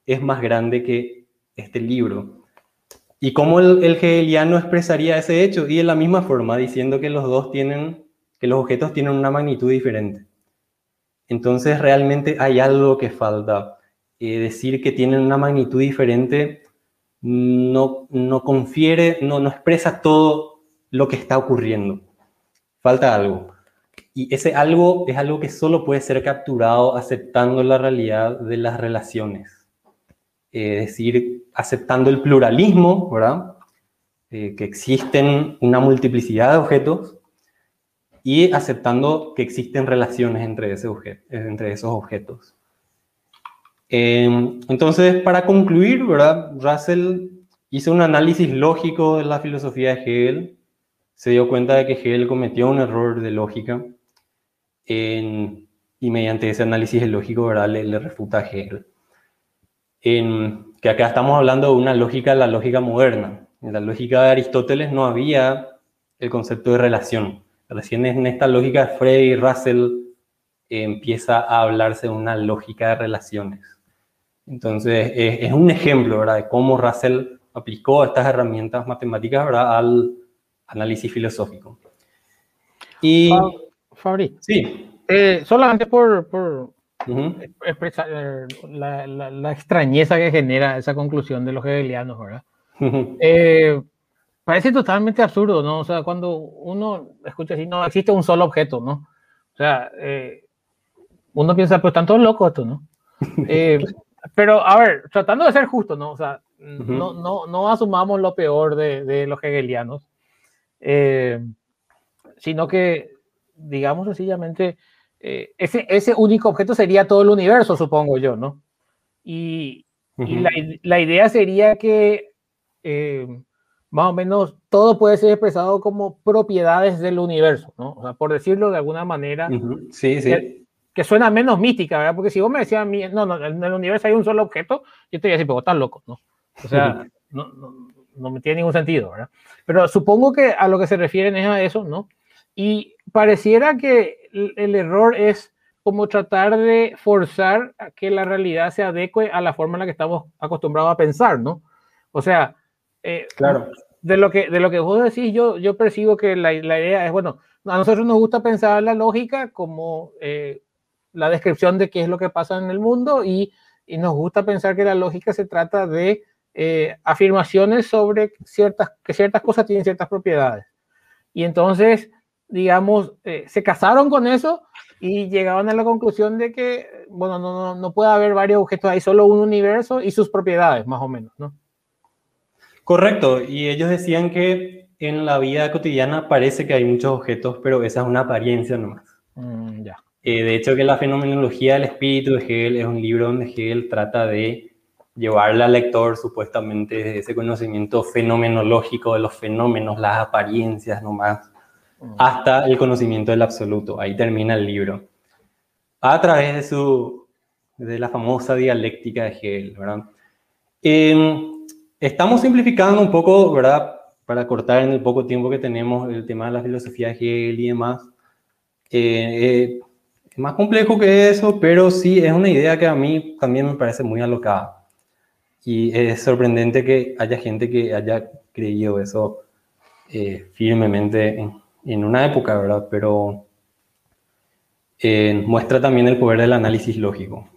es más grande que este libro. ¿Y cómo el, el, hegeliano expresaría ese hecho? Y de la misma forma, diciendo que los dos tienen, que los objetos tienen una magnitud diferente. Entonces realmente hay algo que falta. Eh, decir que tienen una magnitud diferente no, no confiere, no, no expresa todo lo que está ocurriendo. Falta algo. Y ese algo es algo que solo puede ser capturado aceptando la realidad de las relaciones. es decir, aceptando el pluralismo, ¿verdad? Eh, que existen una multiplicidad de objetos y aceptando que existen relaciones entre, ese objeto, entre esos objetos. Em, entonces, para concluir. Russell hizo un análisis lógico de la filosofía de Hegel, se dio cuenta de que Hegel cometió un error de lógica y mediante ese análisis lógico. Le, refuta a Hegel. Que acá estamos hablando de una lógica, la lógica moderna. En la lógica de Aristóteles no había el concepto de relación. Recién en esta lógica de y Russell eh, empieza a hablarse de una lógica de relaciones. Entonces, es un ejemplo ¿verdad? de cómo Russell aplicó estas herramientas matemáticas ¿verdad? al análisis filosófico. Y, Fabri, sí. Eh, solamente por, por expresar eh, la, la, extrañeza que genera esa conclusión de los hegelianos, ¿verdad? parece totalmente absurdo, ¿no? O sea, cuando uno escucha así, no existe un solo objeto, ¿no? O sea, eh, uno piensa, pues están todos locos estos, ¿no? Eh, pero, a ver, tratando de ser justo, ¿no? O sea, no, no, no, asumamos lo peor de, de los hegelianos, eh, sino que, digamos sencillamente, eh, ese, ese único objeto sería todo el universo, supongo yo, ¿no? Y, y la, la, idea sería que más o menos todo puede ser expresado como propiedades del universo, ¿no? O sea, por decirlo de alguna manera. Sí, sí. Que, suena menos mística, ¿verdad? Porque si vos me decías a mí, no, no, en el universo hay un solo objeto, yo te diría así, pero estás loco, ¿no? O sea, no, no, no, me tiene ningún sentido, ¿verdad? Pero supongo que a lo que se refieren es a eso, ¿no? Y pareciera que el, el error es como tratar de forzar a que la realidad se adecue a la forma en la que estamos acostumbrados a pensar, ¿no? O sea, eh, claro. De lo, que, de lo que vos decís, yo, yo percibo que la, la idea es, bueno, a nosotros nos gusta pensar la lógica como eh, la descripción de qué es lo que pasa en el mundo y, y nos gusta pensar que la lógica se trata de eh, afirmaciones sobre ciertas, que ciertas cosas tienen ciertas propiedades. Y entonces, digamos, se casaron con eso y llegaban a la conclusión de que, bueno, no, no, no puede haber varios objetos, hay solo un universo y sus propiedades, más o menos, ¿no? Correcto, y ellos decían que en la vida cotidiana parece que hay muchos objetos, pero esa es una apariencia nomás. Mm, ya. Eh, de hecho, que la fenomenología del espíritu de Hegel es un libro donde Hegel trata de llevarle al lector supuestamente ese conocimiento fenomenológico de los fenómenos, las apariencias nomás, mm. hasta el conocimiento del absoluto. Ahí termina el libro. A través de su de la famosa dialéctica de Hegel, ¿verdad? Eh, Estamos simplificando un poco, ¿verdad? Para cortar en el poco tiempo que tenemos el tema de la filosofía de Hegel y demás. Eh, eh, es más complejo que eso, pero sí es una idea que a mí también me parece muy alocada. Y es sorprendente que haya gente que haya creído eso eh, firmemente en, en, una época, ¿verdad? Pero muestra también el poder del análisis lógico.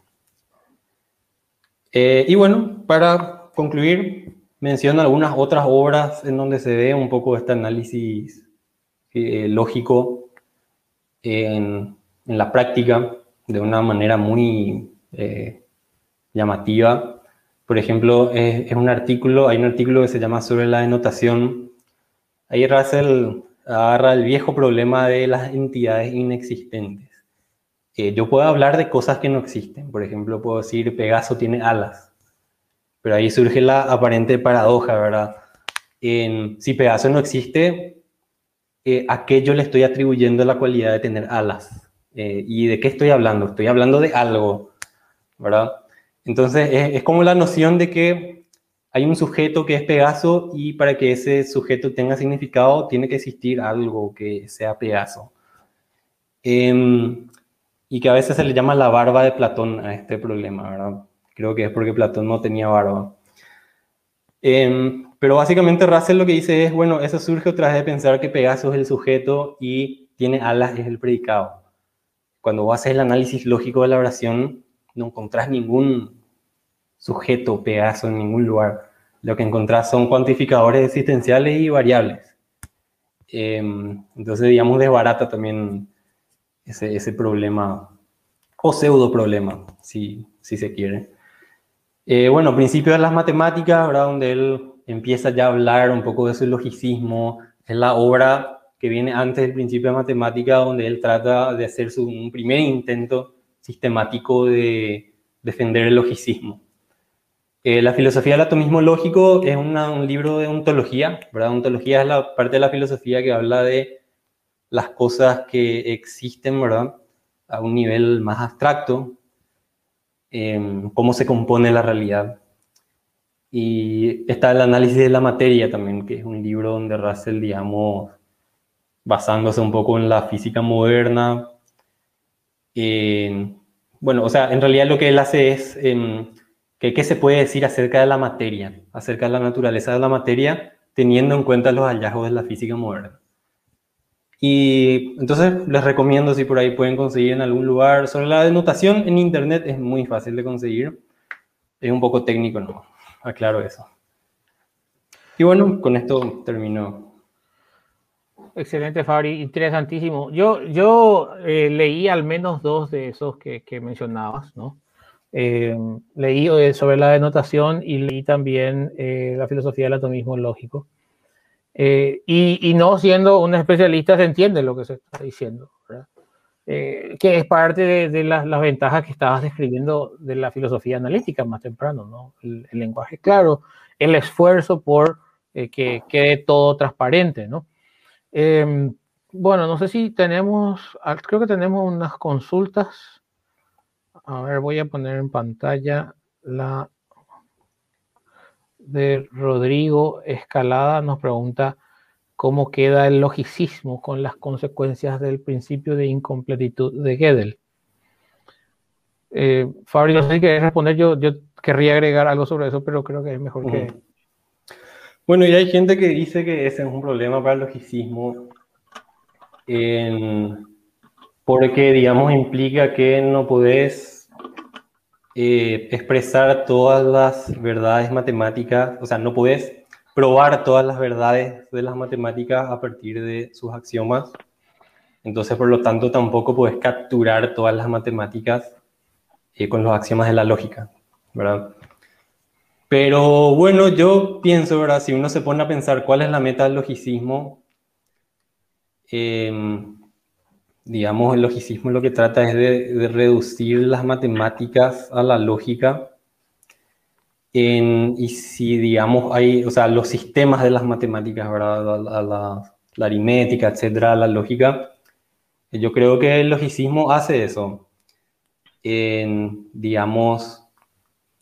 y bueno, para concluir, menciono algunas otras obras en donde se ve un poco este análisis eh, lógico en, la práctica de una manera muy eh, llamativa. Por ejemplo, es, un artículo, hay un artículo que se llama sobre la denotación. Ahí Russell agarra el viejo problema de las entidades inexistentes. Eh, yo puedo hablar de cosas que no existen. Por ejemplo, puedo decir Pegaso tiene alas. Pero ahí surge la aparente paradoja, ¿verdad? En, si Pegaso no existe, eh, ¿a qué yo le estoy atribuyendo la cualidad de tener alas? Eh, ¿Y de qué estoy hablando? Estoy hablando de algo, ¿verdad? Entonces es, como la noción de que hay un sujeto que es Pegaso y para que ese sujeto tenga significado tiene que existir algo que sea Pegaso. Em, y que a veces se le llama la barba de Platón a este problema, ¿verdad? Creo que es porque Platón no tenía barba. Em, pero básicamente Russell lo que dice es, bueno, eso surge otra vez de pensar que Pegaso es el sujeto y tiene alas es el predicado. Cuando vos haces el análisis lógico de la oración, no encontrás ningún sujeto Pegaso en ningún lugar. Lo que encontrás son cuantificadores existenciales y variables. Em, entonces, digamos, desbarata también ese, ese problema, o pseudo problema, si, si se quiere. Eh, bueno, principio de las matemáticas, ¿verdad? Donde él empieza ya a hablar un poco de su logicismo. Es la obra que viene antes del principio de matemática, donde él trata de hacer su, un primer intento sistemático de defender el logicismo. Eh, la filosofía del atomismo lógico es un libro de ontología, ¿verdad? Ontología es la parte de la filosofía que habla de las cosas que existen, ¿verdad? A un nivel más abstracto, cómo se compone la realidad. Y está el análisis de la materia también, que es un libro donde Russell, digamos, basándose un poco en la física moderna, bueno, o sea, en realidad lo que él hace es em, que qué se puede decir acerca de la materia, acerca de la naturaleza de la materia, teniendo en cuenta los hallazgos de la física moderna. Y entonces les recomiendo si por ahí pueden conseguir en algún lugar. Sobre la denotación en internet es muy fácil de conseguir. Es un poco técnico, ¿no? Aclaro eso. Y bueno, con esto termino. Excelente, Fabri, interesantísimo. Yo, yo eh, leí al menos dos de esos que, que mencionabas, ¿no? Eh, leí eh, sobre la denotación y leí también eh, la filosofía del atomismo lógico. Y, no siendo un especialista se entiende lo que se está diciendo, que es parte de, las, ventajas que estabas describiendo de la filosofía analítica más temprano, ¿no? el, el lenguaje claro, el esfuerzo por que quede todo transparente, ¿no? Em, bueno, no sé si tenemos, creo que tenemos unas consultas. A ver, voy a poner en pantalla la de Rodrigo Escalada. Nos pregunta cómo queda el logicismo con las consecuencias del principio de incompletitud de Gödel. Eh, no sé si querés responder, yo, yo querría agregar algo sobre eso, pero creo que es mejor que... Bueno, y hay gente que dice que ese es un problema para el logicismo, porque, digamos, implica que no puedes eh, expresar todas las verdades matemáticas, o sea, no puedes probar todas las verdades de las matemáticas a partir de sus axiomas. Entonces, por lo tanto, tampoco puedes capturar todas las matemáticas eh, con los axiomas de la lógica, ¿verdad? Pero bueno, yo pienso, ¿verdad? Si uno se pone a pensar cuál es la meta del logicismo, em, digamos, el logicismo lo que trata es de, reducir las matemáticas a la lógica. y si, digamos, hay, o sea, los sistemas de las matemáticas, ¿verdad? A, la, aritmética, etcétera, la lógica, yo creo que el logicismo hace eso. En, digamos,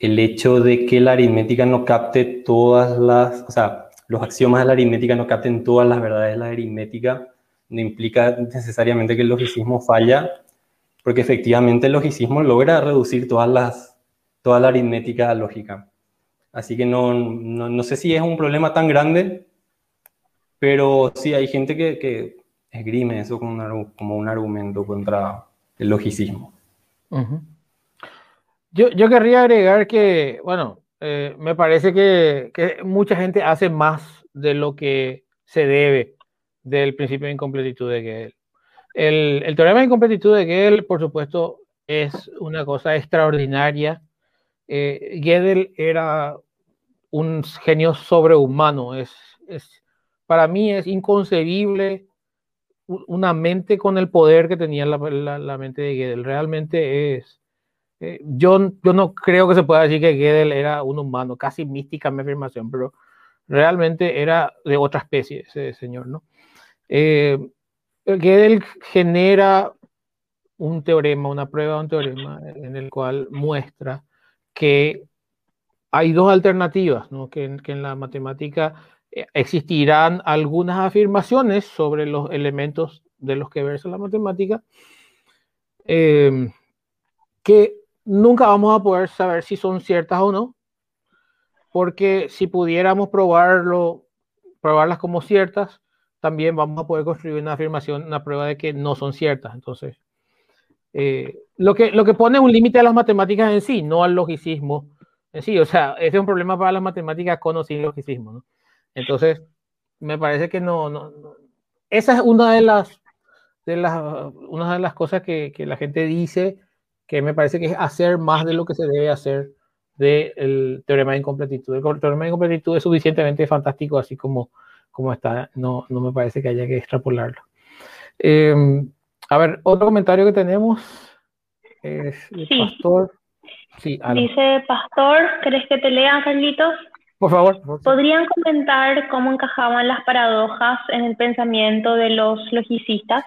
el hecho de que la aritmética no capte todas las, o sea, los axiomas de la aritmética no capten todas las verdades de la aritmética, no implica necesariamente que el logicismo falla, porque efectivamente el logicismo logra reducir todas las, toda la aritmética lógica. Así que no, no, sé si es un problema tan grande, pero sí hay gente que, que esgrime eso como un, como un argumento contra el logicismo. Yo, querría agregar que, bueno, eh, me parece que, mucha gente hace más de lo que se debe del principio de incompletitud de Gödel. El, el, teorema de incompletitud de Gödel, por supuesto, es una cosa extraordinaria. Eh, Gödel era un genio sobrehumano. Es, es, para mí es inconcebible una mente con el poder que tenía la, la, mente de Gödel. Realmente es... Eh, yo, yo no creo que se pueda decir que Gödel era un humano, casi mística mi afirmación, pero realmente era de otra especie ese señor, ¿no? Eh, él genera un teorema, una prueba de un teorema en el cual muestra que hay dos alternativas, ¿no? que, en la matemática eh, existirán algunas afirmaciones sobre los elementos de los que versa la matemática, em, que nunca vamos a poder saber si son ciertas o no, porque si pudiéramos probarlo, probarlas como ciertas, también vamos a poder construir una afirmación, una prueba de que no son ciertas. Entonces, eh, lo, que, lo que pone un límite a las matemáticas en sí, no al logicismo en sí. O sea, ese es un problema para las matemáticas con o sin logicismo. ¿no? Entonces, me parece que no, no, Esa es una de las, de las, una de las cosas que, que, la gente dice que me parece que es hacer más de lo que se debe hacer del teorema de incompletitud. El teorema de incompletitud es suficientemente fantástico, así como como está, no, no me parece que haya que extrapolarlo. Em, a ver, otro comentario que tenemos es el Pastor. Sí, Dice Pastor, ¿crees que te lea, Carlitos? Por favor, ¿Podrían comentar cómo encajaban las paradojas en el pensamiento de los logicistas?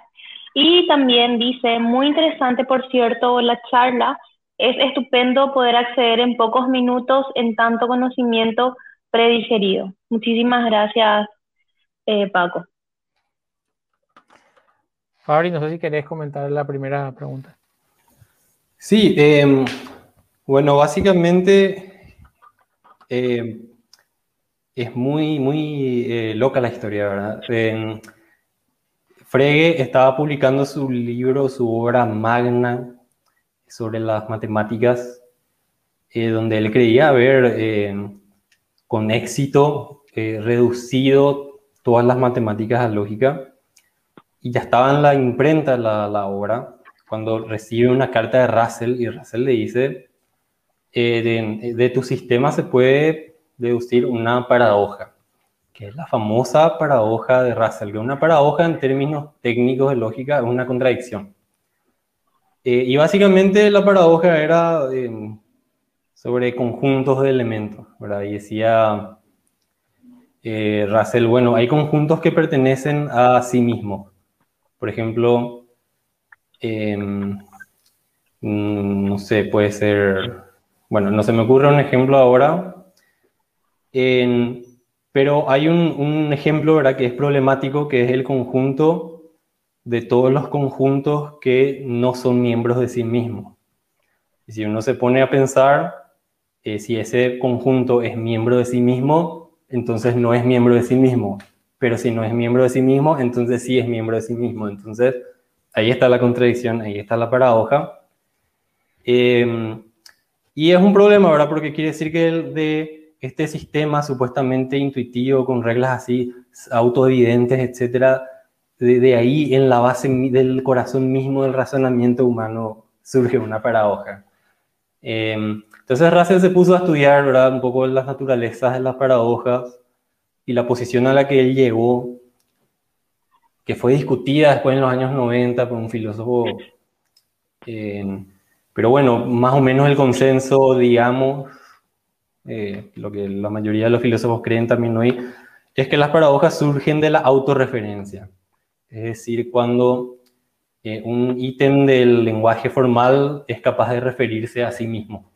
Y también dice, muy interesante, por cierto, la charla. Es estupendo poder acceder en pocos minutos en tanto conocimiento predigerido. Muchísimas gracias, eh, Paco. Fabri, no sé si querés comentar la primera pregunta. Sí, em, bueno, básicamente em, es muy, muy eh, loca la historia, ¿verdad? Frege estaba publicando su libro, su obra magna sobre las matemáticas, eh, donde él creía haber con éxito reducido todas las matemáticas a lógica. Y ya estaba en la imprenta la, obra cuando recibe una carta de Russell y Russell le dice, de, de tu sistema se puede deducir una paradoja, que es la famosa paradoja de Russell, que una paradoja en términos técnicos de lógica es una contradicción. y básicamente la paradoja era sobre conjuntos de elementos, ¿verdad? Y decía eh, Russell, bueno, hay conjuntos que pertenecen a sí mismos. Por ejemplo, em, no sé, puede ser, bueno, no se me ocurre un ejemplo ahora, pero hay un, un, ejemplo, ¿verdad?, que es problemático, que es el conjunto de todos los conjuntos que no son miembros de sí mismos. Y si uno se pone a pensar, eh, si ese conjunto es miembro de sí mismo, entonces no es miembro de sí mismo. Pero si no es miembro de sí mismo, entonces sí es miembro de sí mismo. Entonces, ahí está la contradicción, ahí está la paradoja. Em, y es un problema, ¿verdad? Porque quiere decir que de este sistema supuestamente intuitivo, con reglas así autoevidentes, etcétera, de, de, ahí en la base del corazón mismo del razonamiento humano surge una paradoja. Eh, entonces Russell se puso a estudiar ¿verdad? un poco las naturalezas de las paradojas y la posición a la que él llegó, que fue discutida después en los años 90 por un filósofo. pero bueno, más o menos el consenso, digamos, eh, lo que la mayoría de los filósofos creen también hoy, es que las paradojas surgen de la autorreferencia. Es decir, cuando eh, un ítem del lenguaje formal es capaz de referirse a sí mismo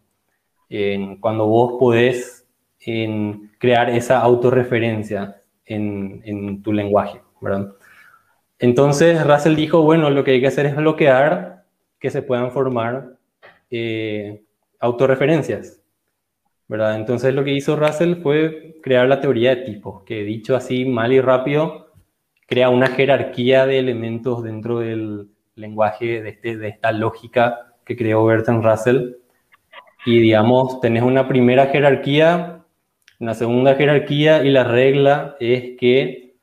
cuando vos podés en crear esa autorreferencia en, en tu lenguaje, ¿verdad? Entonces Russell dijo, bueno, lo que hay que hacer es bloquear que se puedan formar eh, autorreferencias, Entonces lo que hizo Russell fue crear la teoría de tipos, que dicho así mal y rápido, crea una jerarquía de elementos dentro del lenguaje de, este, esta lógica que creó Bertrand Russell, y digamos, tenés una primera jerarquía, una segunda jerarquía y la regla es que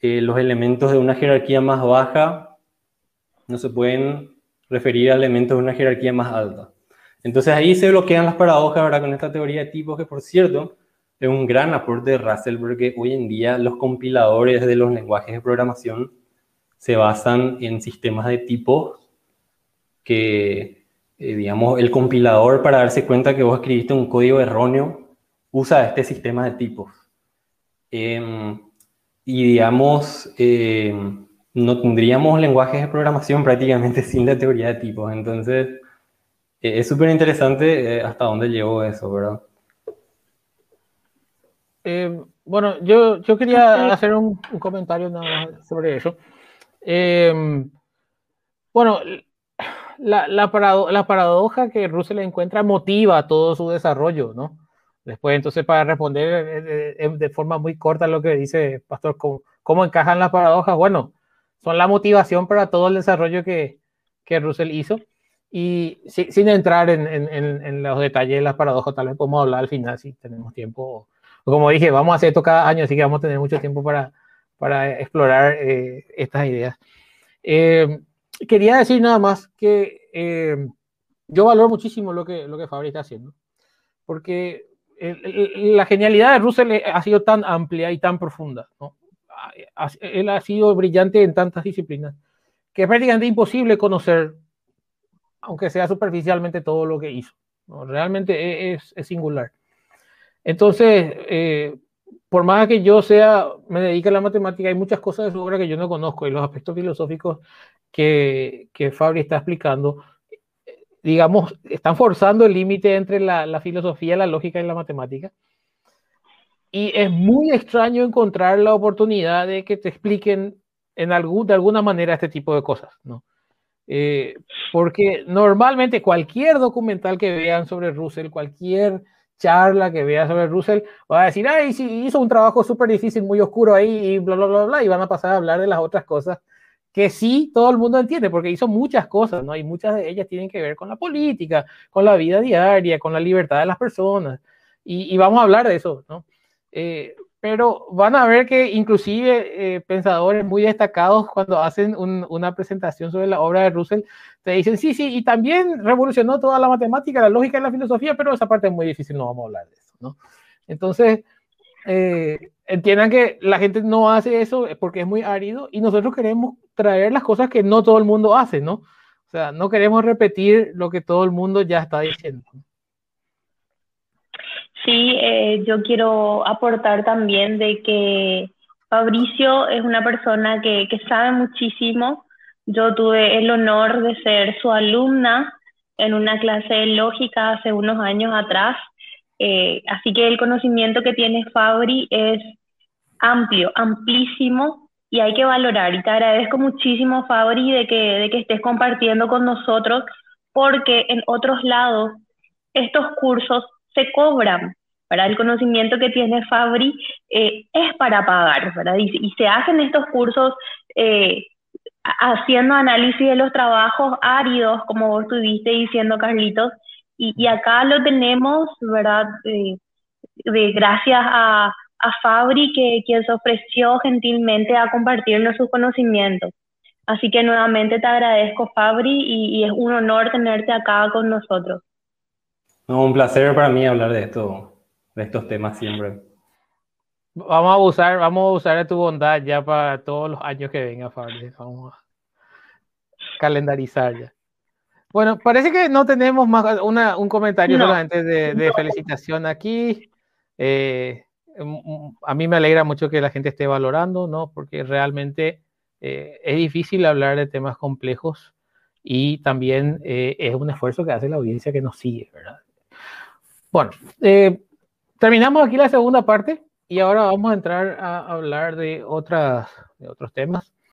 eh, los elementos de una jerarquía más baja no se pueden referir a elementos de una jerarquía más alta. Entonces ahí se bloquean las paradojas, ¿verdad? Con esta teoría de tipos que, por cierto, es un gran aporte de Russell porque hoy en día los compiladores de los lenguajes de programación se basan en sistemas de tipos que eh, digamos, el compilador para darse cuenta que vos escribiste un código erróneo usa este sistema de tipos. Em, y digamos, em, no tendríamos lenguajes de programación prácticamente sin la teoría de tipos. Entonces, es súper interesante eh, hasta dónde llegó eso, ¿verdad? bueno, yo, yo quería hacer un, un comentario sobre eso. Em, bueno, la, la, paradoja que Russell encuentra motiva todo su desarrollo, ¿no? Después, entonces, para responder eh, eh, de, forma muy corta lo que dice Pastor, ¿cómo, encajan las paradojas? Bueno, son la motivación para todo el desarrollo que, que Russell hizo. Y sin entrar en, en, en, los detalles de las paradojas, tal vez podemos hablar al final si tenemos tiempo. Como dije, vamos a hacer esto cada año, así que vamos a tener mucho tiempo para, para explorar eh, estas ideas. Eh, quería decir nada más que eh, yo valoro muchísimo lo que, lo que Fabri está haciendo, porque la genialidad de Russell ha sido tan amplia y tan profunda, ¿no? él ha sido brillante en tantas disciplinas que es prácticamente imposible conocer, aunque sea superficialmente, todo lo que hizo. ¿no? Realmente e, es, es, singular. Entonces, eh, por más que yo sea, me dedique a la matemática, hay muchas cosas de su obra que yo no conozco y los aspectos filosóficos que, que Fabri está explicando, digamos, están forzando el límite entre la, la, filosofía, la lógica y la matemática. Y es muy extraño encontrar la oportunidad de que te expliquen en algún, de alguna manera este tipo de cosas, ¿no? Eh, porque normalmente cualquier documental que vean sobre Russell, cualquier charla que vean sobre Russell, va a decir, ay, sí, hizo un trabajo súper difícil, muy oscuro ahí, y bla, bla, bla, bla, y van a pasar a hablar de las otras cosas que sí todo el mundo entiende, porque hizo muchas cosas, ¿no? Y muchas de ellas tienen que ver con la política, con la vida diaria, con la libertad de las personas. Y, vamos a hablar de eso, ¿no? Eh, pero van a ver que inclusive eh, pensadores muy destacados cuando hacen una presentación sobre la obra de Russell, te dicen, sí, sí, y también revolucionó toda la matemática, la lógica y la filosofía, pero esa parte es muy difícil, no vamos a hablar de eso, ¿no? Entonces, eh, entiendan que la gente no hace eso porque es muy árido y nosotros queremos traer las cosas que no todo el mundo hace, ¿no? O sea, no queremos repetir lo que todo el mundo ya está diciendo. Sí, eh, yo quiero aportar también de que Fabricio es una persona que, que sabe muchísimo. Yo tuve el honor de ser su alumna en una clase de lógica hace unos años atrás. Eh, así que el conocimiento que tiene Fabri es amplio, amplísimo y hay que valorar. Y te agradezco muchísimo, Fabri, de que, de que estés compartiendo con nosotros, porque en otros lados estos cursos se cobran. para El conocimiento que tiene Fabri eh, es para pagar, ¿verdad? Y, se hacen estos cursos eh, haciendo análisis de los trabajos áridos, como vos estuviste diciendo, Carlitos, y, acá lo tenemos, ¿verdad? De, gracias a, a Fabri, que quien se ofreció gentilmente a compartirnos sus conocimientos. Así que nuevamente te agradezco, Fabri, y es un honor tenerte acá con nosotros. No, un placer para mí hablar de esto, de estos temas siempre. Vamos a usar, vamos a usar de tu bondad ya para todos los años que venga, Fabri. Vamos a calendarizar ya. Bueno, parece que no tenemos más un comentario solamente de, felicitación aquí. Eh, a mí me alegra mucho que la gente esté valorando, ¿no? Porque realmente eh, es difícil hablar de temas complejos y también eh, es un esfuerzo que hace la audiencia que nos sigue, ¿verdad? Bueno, eh, terminamos aquí la segunda parte y ahora vamos a entrar a hablar de, otras, de otros temas.